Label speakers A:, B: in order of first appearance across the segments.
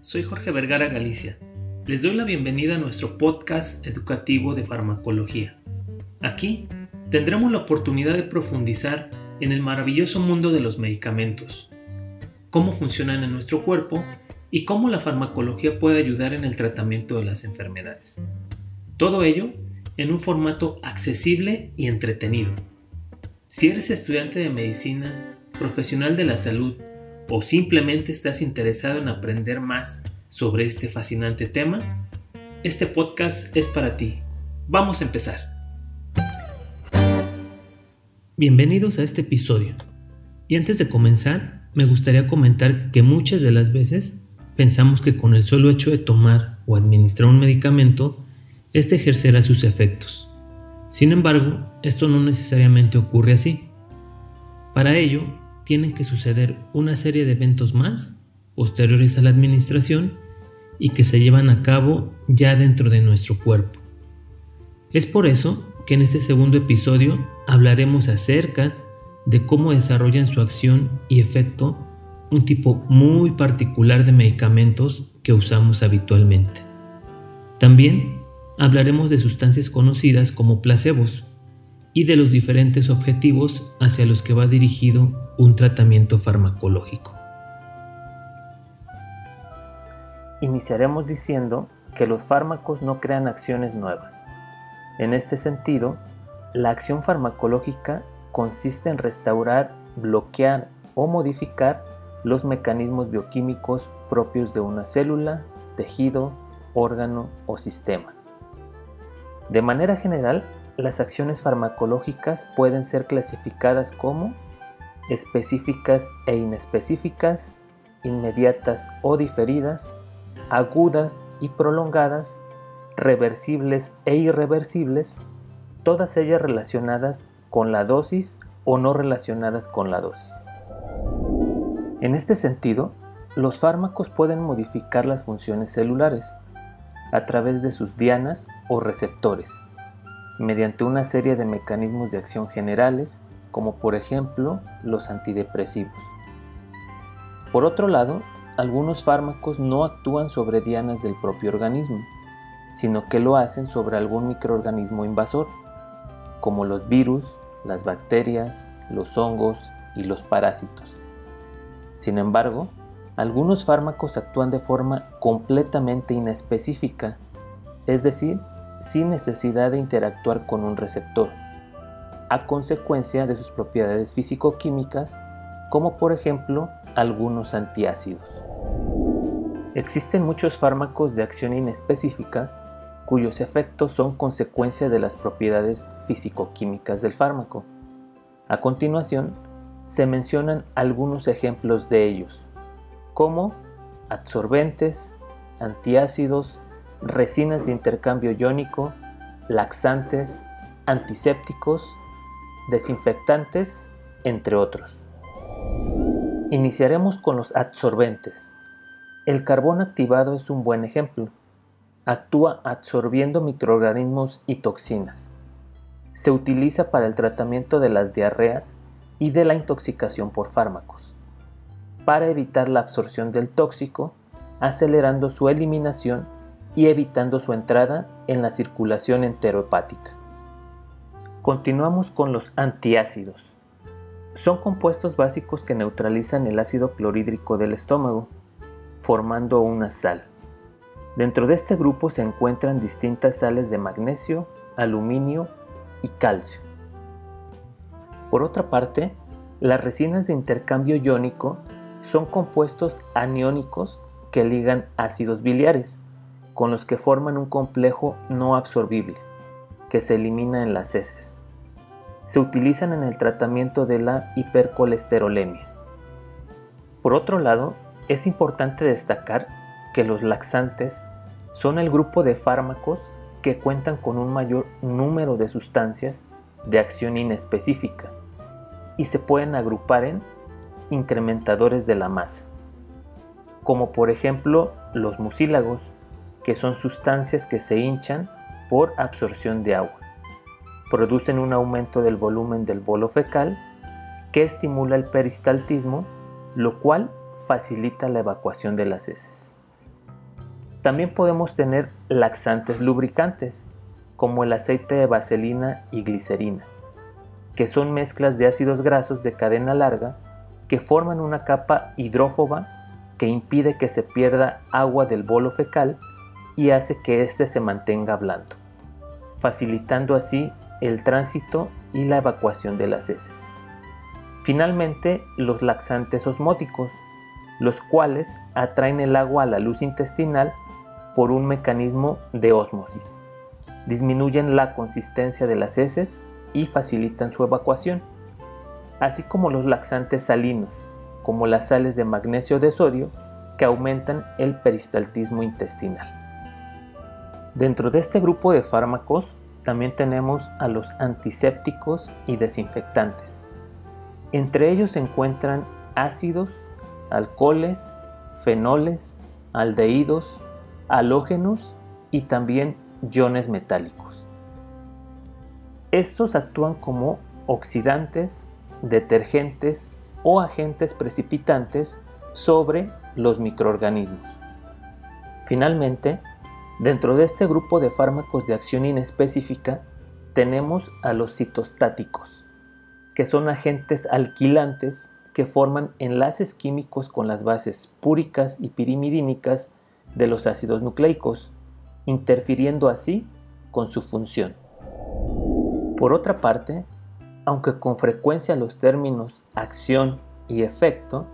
A: soy Jorge Vergara Galicia. Les doy la bienvenida a nuestro podcast educativo de farmacología. Aquí tendremos la oportunidad de profundizar en el maravilloso mundo de los medicamentos, cómo funcionan en nuestro cuerpo y cómo la farmacología puede ayudar en el tratamiento de las enfermedades. Todo ello en un formato accesible y entretenido. Si eres estudiante de medicina, profesional de la salud o simplemente estás interesado en aprender más sobre este fascinante tema, este podcast es para ti. Vamos a empezar. Bienvenidos a este episodio. Y antes de comenzar, me gustaría comentar que muchas de las veces pensamos que con el solo hecho de tomar o administrar un medicamento, este ejercerá sus efectos. Sin embargo, esto no necesariamente ocurre así. Para ello, tienen que suceder una serie de eventos más posteriores a la administración y que se llevan a cabo ya dentro de nuestro cuerpo. Es por eso que en este segundo episodio hablaremos acerca de cómo desarrollan su acción y efecto un tipo muy particular de medicamentos que usamos habitualmente. También hablaremos de sustancias conocidas como placebos, y de los diferentes objetivos hacia los que va dirigido un tratamiento farmacológico.
B: Iniciaremos diciendo que los fármacos no crean acciones nuevas. En este sentido, la acción farmacológica consiste en restaurar, bloquear o modificar los mecanismos bioquímicos propios de una célula, tejido, órgano o sistema. De manera general, las acciones farmacológicas pueden ser clasificadas como específicas e inespecíficas, inmediatas o diferidas, agudas y prolongadas, reversibles e irreversibles, todas ellas relacionadas con la dosis o no relacionadas con la dosis. En este sentido, los fármacos pueden modificar las funciones celulares a través de sus dianas o receptores mediante una serie de mecanismos de acción generales, como por ejemplo los antidepresivos. Por otro lado, algunos fármacos no actúan sobre dianas del propio organismo, sino que lo hacen sobre algún microorganismo invasor, como los virus, las bacterias, los hongos y los parásitos. Sin embargo, algunos fármacos actúan de forma completamente inespecífica, es decir, sin necesidad de interactuar con un receptor, a consecuencia de sus propiedades físico-químicas, como por ejemplo algunos antiácidos. Existen muchos fármacos de acción inespecífica cuyos efectos son consecuencia de las propiedades físico-químicas del fármaco. A continuación, se mencionan algunos ejemplos de ellos, como absorbentes, antiácidos, resinas de intercambio iónico, laxantes, antisépticos, desinfectantes, entre otros. Iniciaremos con los absorbentes. El carbón activado es un buen ejemplo. Actúa absorbiendo microorganismos y toxinas. Se utiliza para el tratamiento de las diarreas y de la intoxicación por fármacos, para evitar la absorción del tóxico, acelerando su eliminación y evitando su entrada en la circulación enterohepática. Continuamos con los antiácidos. Son compuestos básicos que neutralizan el ácido clorhídrico del estómago, formando una sal. Dentro de este grupo se encuentran distintas sales de magnesio, aluminio y calcio. Por otra parte, las resinas de intercambio iónico son compuestos aniónicos que ligan ácidos biliares, con los que forman un complejo no absorbible, que se elimina en las heces. Se utilizan en el tratamiento de la hipercolesterolemia. Por otro lado, es importante destacar que los laxantes son el grupo de fármacos que cuentan con un mayor número de sustancias de acción inespecífica y se pueden agrupar en incrementadores de la masa, como por ejemplo los mucílagos, que son sustancias que se hinchan por absorción de agua. Producen un aumento del volumen del bolo fecal que estimula el peristaltismo, lo cual facilita la evacuación de las heces. También podemos tener laxantes lubricantes, como el aceite de vaselina y glicerina, que son mezclas de ácidos grasos de cadena larga que forman una capa hidrófoba que impide que se pierda agua del bolo fecal y hace que éste se mantenga blando, facilitando así el tránsito y la evacuación de las heces. Finalmente, los laxantes osmóticos, los cuales atraen el agua a la luz intestinal por un mecanismo de ósmosis. Disminuyen la consistencia de las heces y facilitan su evacuación, así como los laxantes salinos, como las sales de magnesio de sodio, que aumentan el peristaltismo intestinal. Dentro de este grupo de fármacos también tenemos a los antisépticos y desinfectantes. Entre ellos se encuentran ácidos, alcoholes, fenoles, aldehídos, halógenos y también iones metálicos. Estos actúan como oxidantes, detergentes o agentes precipitantes sobre los microorganismos. Finalmente, dentro de este grupo de fármacos de acción inespecífica tenemos a los citostáticos, que son agentes alquilantes que forman enlaces químicos con las bases púricas y pirimidínicas de los ácidos nucleicos, interfiriendo así con su función. Por otra parte, aunque con frecuencia los términos acción y efecto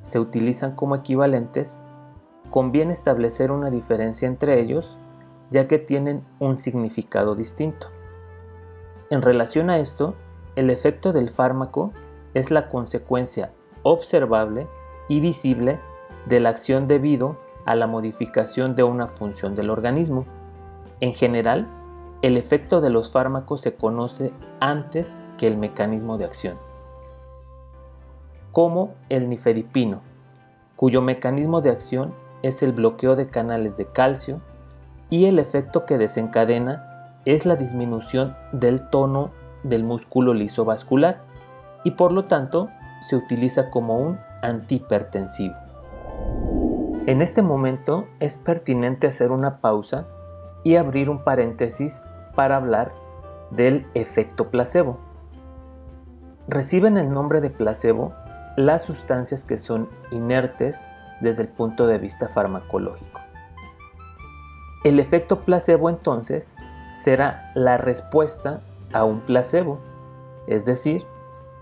B: se utilizan como equivalentes, conviene establecer una diferencia entre ellos ya que tienen un significado distinto. En relación a esto, el efecto del fármaco es la consecuencia observable y visible de la acción debido a la modificación de una función del organismo. En general, el efecto de los fármacos se conoce antes que el mecanismo de acción. Como el nifedipino, cuyo mecanismo de acción es el bloqueo de canales de calcio y el efecto que desencadena es la disminución del tono del músculo liso vascular y por lo tanto se utiliza como un antihipertensivo. En este momento es pertinente hacer una pausa y abrir un paréntesis para hablar del efecto placebo. Reciben el nombre de placebo las sustancias que son inertes desde el punto de vista farmacológico. El efecto placebo entonces será la respuesta a un placebo, es decir,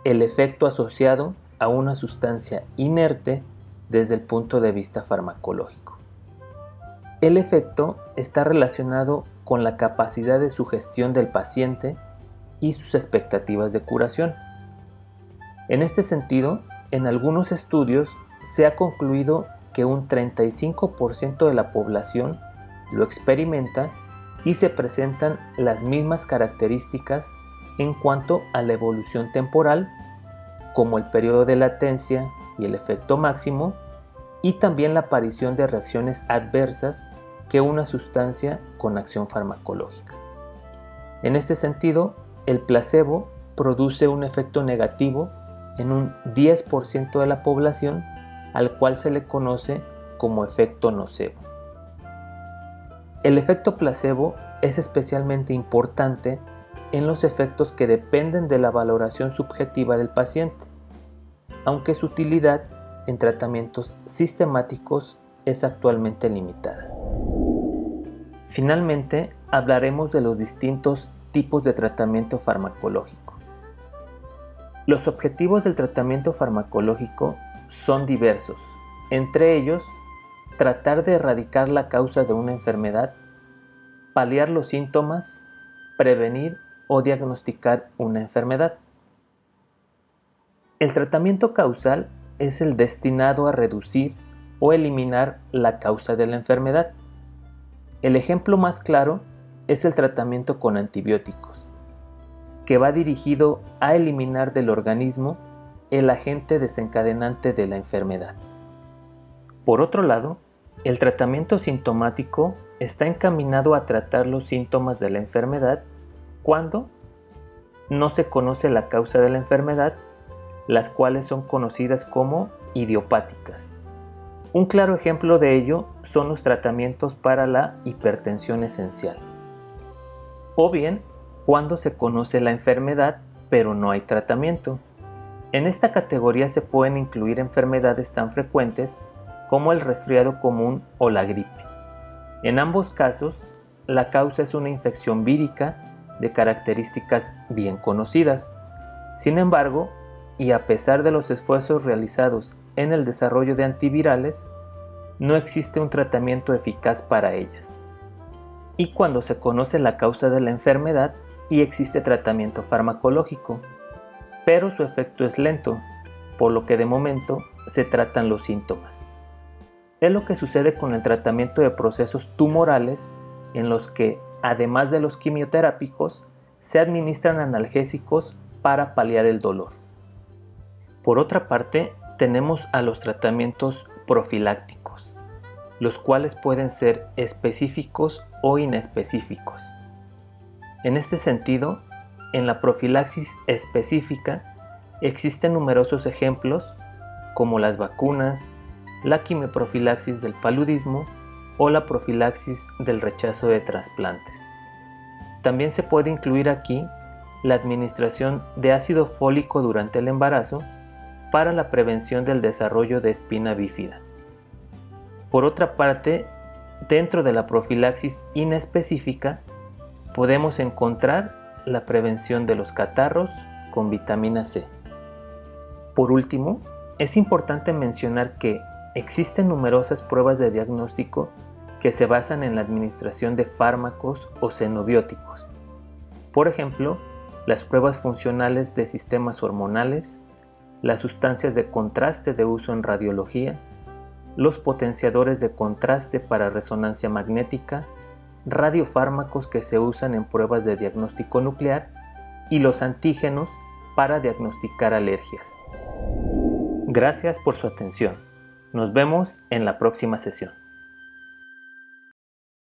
B: el efecto asociado a una sustancia inerte desde el punto de vista farmacológico. El efecto está relacionado con la capacidad de sugestión del paciente y sus expectativas de curación. En este sentido, en algunos estudios se ha concluido que un 35% de la población lo experimenta y se presentan las mismas características en cuanto a la evolución temporal, como el periodo de latencia y el efecto máximo, y también la aparición de reacciones adversas que una sustancia con acción farmacológica. En este sentido, el placebo produce un efecto negativo en un 10% de la población al cual se le conoce como efecto nocebo. El efecto placebo es especialmente importante en los efectos que dependen de la valoración subjetiva del paciente, aunque su utilidad en tratamientos sistemáticos es actualmente limitada. Finalmente, hablaremos de los distintos tipos de tratamiento farmacológico. Los objetivos del tratamiento farmacológico son diversos, entre ellos tratar de erradicar la causa de una enfermedad, paliar los síntomas, prevenir o diagnosticar una enfermedad. El tratamiento causal es el destinado a reducir o eliminar la causa de la enfermedad. El ejemplo más claro es el tratamiento con antibióticos, que va dirigido a eliminar del organismo el agente desencadenante de la enfermedad. Por otro lado, el tratamiento sintomático está encaminado a tratar los síntomas de la enfermedad cuando no se conoce la causa de la enfermedad las cuales son conocidas como idiopáticas. Un claro ejemplo de ello son los tratamientos para la hipertensión esencial. O bien, cuando se conoce la enfermedad pero no hay tratamiento. En esta categoría se pueden incluir enfermedades tan frecuentes como el resfriado común o la gripe. En ambos casos, la causa es una infección vírica de características bien conocidas. Sin embargo, y a pesar de los esfuerzos realizados en el desarrollo de antivirales, no existe un tratamiento eficaz para ellas. Y cuando se conoce la causa de la enfermedad y existe tratamiento farmacológico, pero su efecto es lento, por lo que de momento se tratan los síntomas. Es lo que sucede con el tratamiento de procesos tumorales en los que, además de los quimioterápicos, se administran analgésicos para paliar el dolor. Por otra parte, tenemos a los tratamientos profilácticos, los cuales pueden ser específicos o inespecíficos. En este sentido, en la profilaxis específica existen numerosos ejemplos como las vacunas, la quimioprofilaxis del paludismo o la profilaxis del rechazo de trasplantes. También se puede incluir aquí la administración de ácido fólico durante el embarazo para la prevención del desarrollo de espina bífida. Por otra parte, dentro de la profilaxis inespecífica podemos encontrar la prevención de los catarros con vitamina C. Por último, es importante mencionar que existen numerosas pruebas de diagnóstico que se basan en la administración de fármacos o xenobióticos. Por ejemplo, las pruebas funcionales de sistemas hormonales, las sustancias de contraste de uso en radiología, los potenciadores de contraste para resonancia magnética, radiofármacos que se usan en pruebas de diagnóstico nuclear y los antígenos para diagnosticar alergias. Gracias por su atención. Nos vemos en la próxima sesión.